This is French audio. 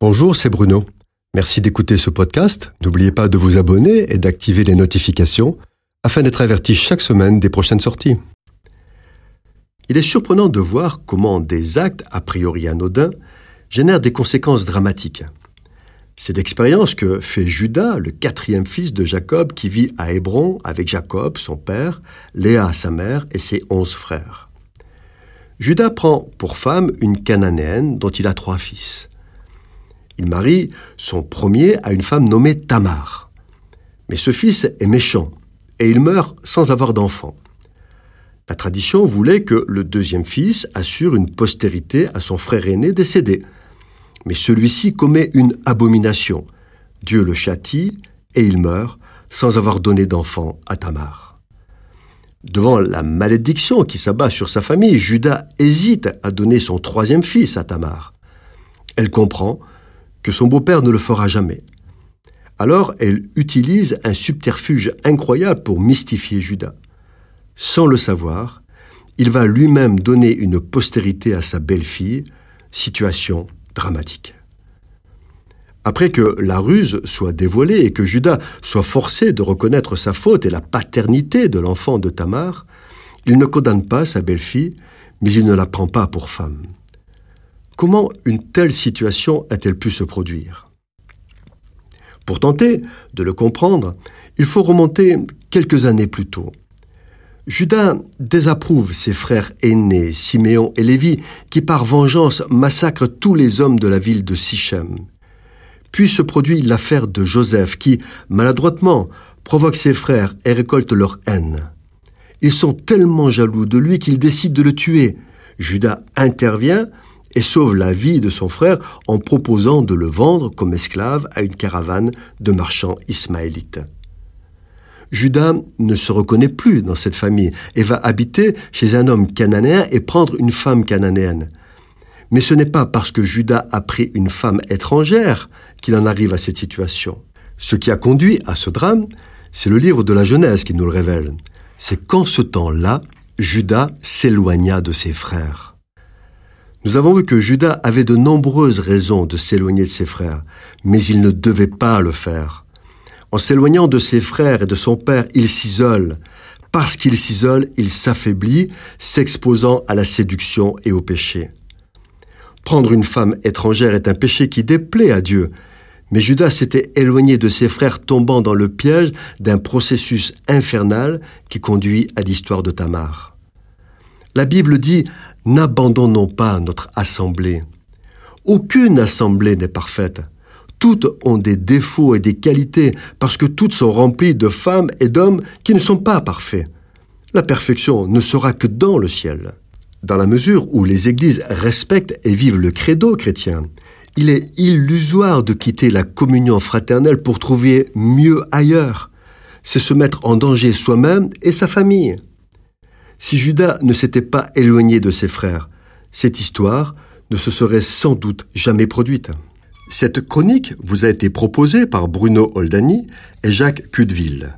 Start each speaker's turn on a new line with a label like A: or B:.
A: Bonjour, c'est Bruno. Merci d'écouter ce podcast. N'oubliez pas de vous abonner et d'activer les notifications afin d'être averti chaque semaine des prochaines sorties. Il est surprenant de voir comment des actes a priori anodins génèrent des conséquences dramatiques. C'est l'expérience que fait Judas, le quatrième fils de Jacob, qui vit à Hébron avec Jacob, son père, Léa, sa mère, et ses onze frères. Judas prend pour femme une cananéenne dont il a trois fils. Il marie son premier à une femme nommée Tamar. Mais ce fils est méchant et il meurt sans avoir d'enfant. La tradition voulait que le deuxième fils assure une postérité à son frère aîné décédé. Mais celui-ci commet une abomination. Dieu le châtie et il meurt sans avoir donné d'enfant à Tamar. Devant la malédiction qui s'abat sur sa famille, Judas hésite à donner son troisième fils à Tamar. Elle comprend son beau-père ne le fera jamais. Alors elle utilise un subterfuge incroyable pour mystifier Judas. Sans le savoir, il va lui-même donner une postérité à sa belle-fille, situation dramatique. Après que la ruse soit dévoilée et que Judas soit forcé de reconnaître sa faute et la paternité de l'enfant de Tamar, il ne condamne pas sa belle-fille, mais il ne la prend pas pour femme. Comment une telle situation a-t-elle pu se produire? Pour tenter de le comprendre, il faut remonter quelques années plus tôt. Judas désapprouve ses frères aînés, Siméon et Lévi, qui par vengeance massacrent tous les hommes de la ville de Sichem. Puis se produit l'affaire de Joseph, qui, maladroitement, provoque ses frères et récolte leur haine. Ils sont tellement jaloux de lui qu'ils décident de le tuer. Judas intervient et sauve la vie de son frère en proposant de le vendre comme esclave à une caravane de marchands ismaélites. Judas ne se reconnaît plus dans cette famille et va habiter chez un homme cananéen et prendre une femme cananéenne. Mais ce n'est pas parce que Judas a pris une femme étrangère qu'il en arrive à cette situation. Ce qui a conduit à ce drame, c'est le livre de la Genèse qui nous le révèle. C'est qu'en ce temps-là, Judas s'éloigna de ses frères. Nous avons vu que Judas avait de nombreuses raisons de s'éloigner de ses frères, mais il ne devait pas le faire. En s'éloignant de ses frères et de son père, il s'isole. Parce qu'il s'isole, il s'affaiblit, s'exposant à la séduction et au péché. Prendre une femme étrangère est un péché qui déplaît à Dieu, mais Judas s'était éloigné de ses frères tombant dans le piège d'un processus infernal qui conduit à l'histoire de Tamar. La Bible dit N'abandonnons pas notre assemblée. Aucune assemblée n'est parfaite. Toutes ont des défauts et des qualités parce que toutes sont remplies de femmes et d'hommes qui ne sont pas parfaits. La perfection ne sera que dans le ciel. Dans la mesure où les églises respectent et vivent le credo chrétien, il est illusoire de quitter la communion fraternelle pour trouver mieux ailleurs. C'est se mettre en danger soi-même et sa famille. Si Judas ne s'était pas éloigné de ses frères, cette histoire ne se serait sans doute jamais produite. Cette chronique vous a été proposée par Bruno Oldani et Jacques Cudeville.